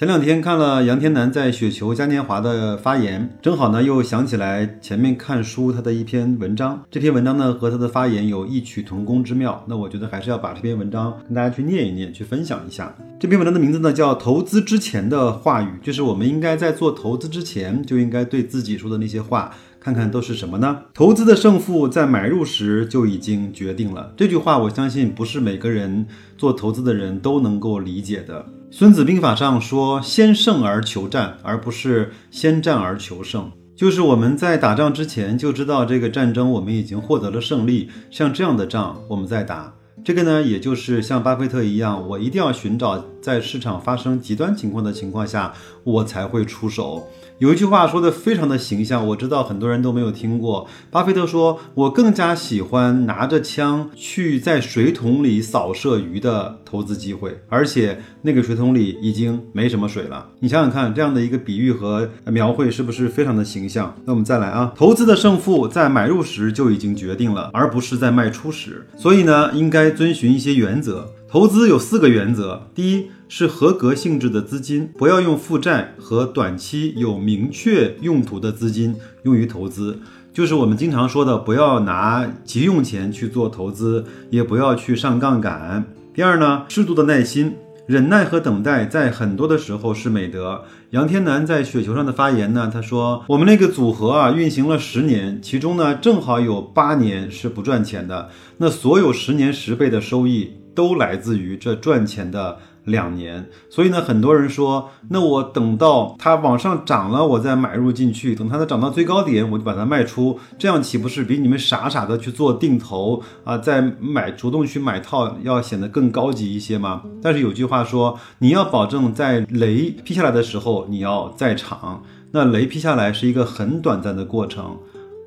前两天看了杨天南在雪球嘉年华的发言，正好呢又想起来前面看书他的一篇文章。这篇文章呢和他的发言有异曲同工之妙。那我觉得还是要把这篇文章跟大家去念一念，去分享一下。这篇文章的名字呢叫《投资之前的话语》，就是我们应该在做投资之前就应该对自己说的那些话。看看都是什么呢？投资的胜负在买入时就已经决定了。这句话我相信不是每个人做投资的人都能够理解的。孙子兵法上说：“先胜而求战，而不是先战而求胜。”就是我们在打仗之前就知道这个战争我们已经获得了胜利，像这样的仗我们在打。这个呢，也就是像巴菲特一样，我一定要寻找在市场发生极端情况的情况下，我才会出手。有一句话说的非常的形象，我知道很多人都没有听过。巴菲特说：“我更加喜欢拿着枪去在水桶里扫射鱼的投资机会，而且那个水桶里已经没什么水了。”你想想看，这样的一个比喻和描绘是不是非常的形象？那我们再来啊，投资的胜负在买入时就已经决定了，而不是在卖出时。所以呢，应该遵循一些原则。投资有四个原则：第一是合格性质的资金，不要用负债和短期有明确用途的资金用于投资，就是我们经常说的，不要拿急用钱去做投资，也不要去上杠杆。第二呢，适度的耐心、忍耐和等待，在很多的时候是美德。杨天南在雪球上的发言呢，他说：“我们那个组合啊，运行了十年，其中呢正好有八年是不赚钱的，那所有十年十倍的收益。”都来自于这赚钱的两年，所以呢，很多人说，那我等到它往上涨了，我再买入进去，等它再涨到最高点，我就把它卖出，这样岂不是比你们傻傻的去做定投啊，再买主动去买套要显得更高级一些吗？但是有句话说，你要保证在雷劈下来的时候你要在场，那雷劈下来是一个很短暂的过程，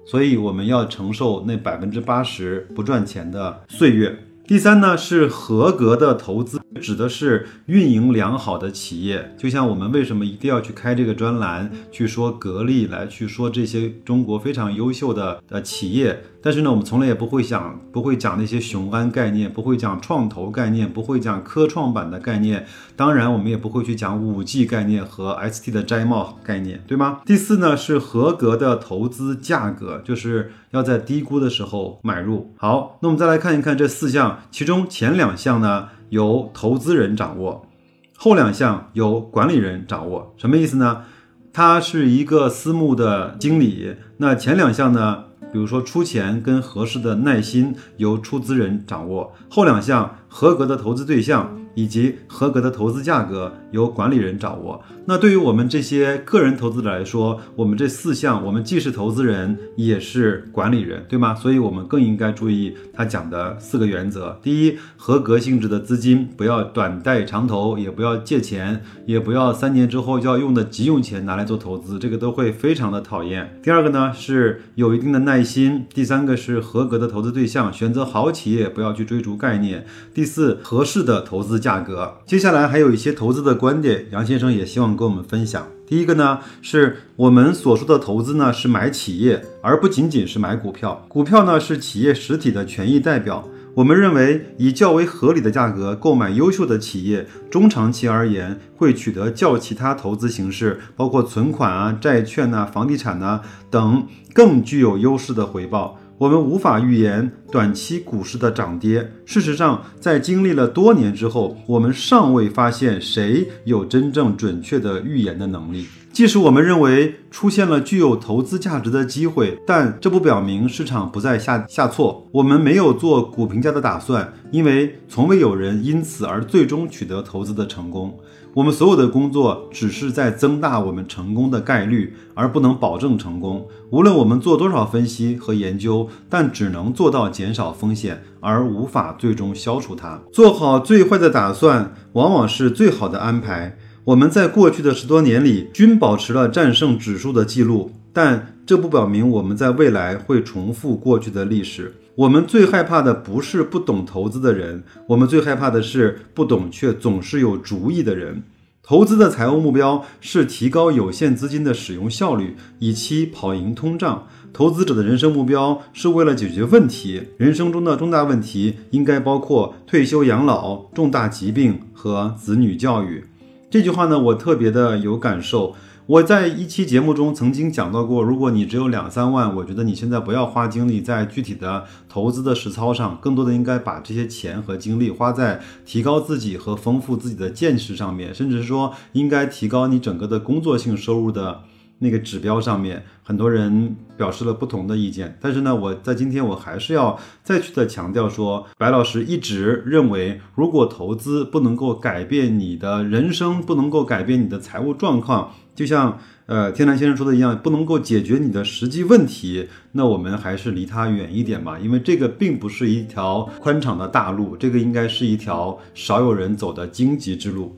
所以我们要承受那百分之八十不赚钱的岁月。第三呢是合格的投资，指的是运营良好的企业。就像我们为什么一定要去开这个专栏，去说格力，来去说这些中国非常优秀的呃企业。但是呢，我们从来也不会想，不会讲那些雄安概念，不会讲创投概念，不会讲科创板的概念。当然，我们也不会去讲五 G 概念和 ST 的摘帽概念，对吗？第四呢是合格的投资价格，就是要在低估的时候买入。好，那我们再来看一看这四项，其中前两项呢由投资人掌握，后两项由管理人掌握。什么意思呢？他是一个私募的经理，那前两项呢？比如说出钱跟合适的耐心由出资人掌握，后两项合格的投资对象。以及合格的投资价格由管理人掌握。那对于我们这些个人投资者来说，我们这四项，我们既是投资人，也是管理人，对吗？所以，我们更应该注意他讲的四个原则：第一，合格性质的资金不要短贷长投，也不要借钱，也不要三年之后就要用的急用钱拿来做投资，这个都会非常的讨厌。第二个呢，是有一定的耐心；第三个是合格的投资对象，选择好企业，不要去追逐概念；第四，合适的投资。价格，接下来还有一些投资的观点，杨先生也希望跟我们分享。第一个呢，是我们所说的投资呢，是买企业，而不仅仅是买股票。股票呢，是企业实体的权益代表。我们认为，以较为合理的价格购买优秀的企业，中长期而言，会取得较其他投资形式，包括存款啊、债券呐、房地产呐等，更具有优势的回报。我们无法预言短期股市的涨跌。事实上，在经历了多年之后，我们尚未发现谁有真正准确的预言的能力。即使我们认为出现了具有投资价值的机会，但这不表明市场不再下下挫。我们没有做股评价的打算，因为从未有人因此而最终取得投资的成功。我们所有的工作只是在增大我们成功的概率，而不能保证成功。无论我们做多少分析和研究，但只能做到减少风险，而无法最终消除它。做好最坏的打算，往往是最好的安排。我们在过去的十多年里均保持了战胜指数的记录。但这不表明我们在未来会重复过去的历史。我们最害怕的不是不懂投资的人，我们最害怕的是不懂却总是有主意的人。投资的财务目标是提高有限资金的使用效率，以期跑赢通胀。投资者的人生目标是为了解决问题，人生中的重大问题应该包括退休养老、重大疾病和子女教育。这句话呢，我特别的有感受。我在一期节目中曾经讲到过，如果你只有两三万，我觉得你现在不要花精力在具体的投资的实操上，更多的应该把这些钱和精力花在提高自己和丰富自己的见识上面，甚至是说应该提高你整个的工作性收入的。那个指标上面，很多人表示了不同的意见。但是呢，我在今天我还是要再去的强调说，白老师一直认为，如果投资不能够改变你的人生，不能够改变你的财务状况，就像呃天南先生说的一样，不能够解决你的实际问题，那我们还是离它远一点吧。因为这个并不是一条宽敞的大路，这个应该是一条少有人走的荆棘之路。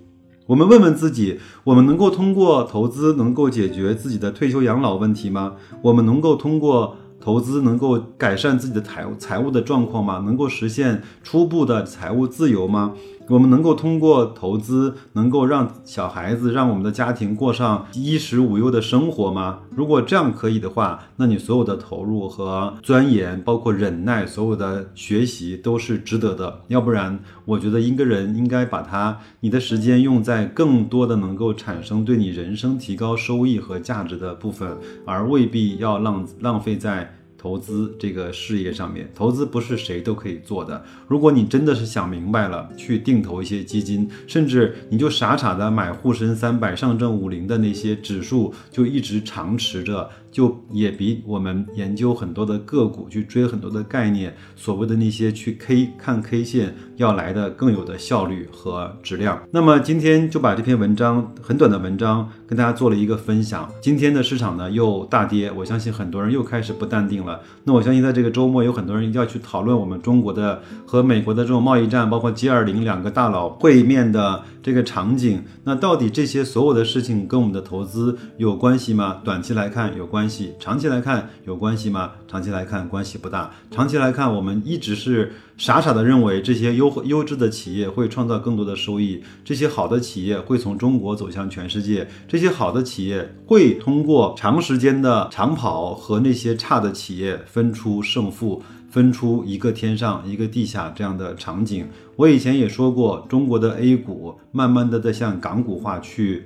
我们问问自己：我们能够通过投资能够解决自己的退休养老问题吗？我们能够通过投资能够改善自己的财财务的状况吗？能够实现初步的财务自由吗？我们能够通过投资，能够让小孩子、让我们的家庭过上衣食无忧的生活吗？如果这样可以的话，那你所有的投入和钻研，包括忍耐，所有的学习都是值得的。要不然，我觉得一个人应该把他你的时间用在更多的能够产生对你人生提高收益和价值的部分，而未必要浪浪费在。投资这个事业上面，投资不是谁都可以做的。如果你真的是想明白了，去定投一些基金，甚至你就傻傻的买沪深三百、上证五零的那些指数，就一直长持着。就也比我们研究很多的个股去追很多的概念，所谓的那些去 K 看 K 线要来的更有的效率和质量。那么今天就把这篇文章很短的文章跟大家做了一个分享。今天的市场呢又大跌，我相信很多人又开始不淡定了。那我相信在这个周末有很多人要去讨论我们中国的和美国的这种贸易战，包括 G 二零两个大佬会面的这个场景。那到底这些所有的事情跟我们的投资有关系吗？短期来看有关。关系长期来看有关系吗？长期来看关系不大。长期来看，我们一直是傻傻的认为这些优优质的企业会创造更多的收益，这些好的企业会从中国走向全世界，这些好的企业会通过长时间的长跑和那些差的企业分出胜负，分出一个天上一个地下这样的场景。我以前也说过，中国的 A 股慢慢的在向港股化去。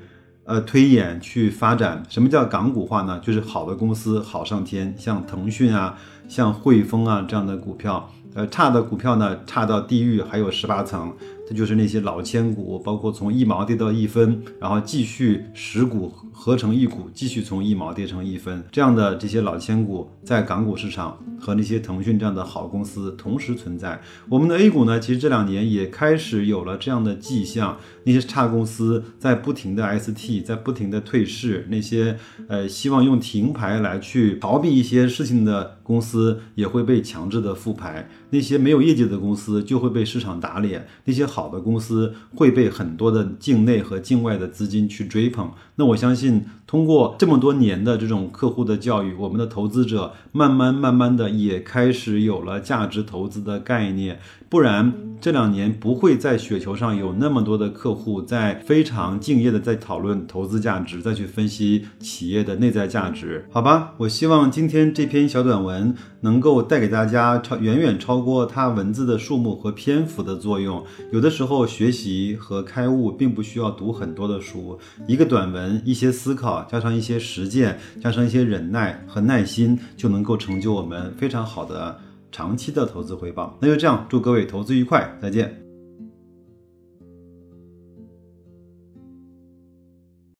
呃，推演去发展，什么叫港股化呢？就是好的公司好上天，像腾讯啊，像汇丰啊这样的股票。呃，差的股票呢，差到地狱还有十八层。这就是那些老千股，包括从一毛跌到一分，然后继续十股合成一股，继续从一毛跌成一分，这样的这些老千股在港股市场和那些腾讯这样的好公司同时存在。我们的 A 股呢，其实这两年也开始有了这样的迹象，那些差公司在不停的 ST，在不停的退市，那些呃希望用停牌来去逃避一些事情的公司也会被强制的复牌，那些没有业绩的公司就会被市场打脸，那些好。好的公司会被很多的境内和境外的资金去追捧。那我相信，通过这么多年的这种客户的教育，我们的投资者慢慢慢慢的也开始有了价值投资的概念。不然这两年不会在雪球上有那么多的客户在非常敬业的在讨论投资价值，再去分析企业的内在价值。好吧，我希望今天这篇小短文能够带给大家超远远超过它文字的数目和篇幅的作用。有的时候学习和开悟并不需要读很多的书，一个短文，一些思考，加上一些实践，加上一些忍耐和耐心，就能够成就我们非常好的。长期的投资回报，那就这样，祝各位投资愉快，再见。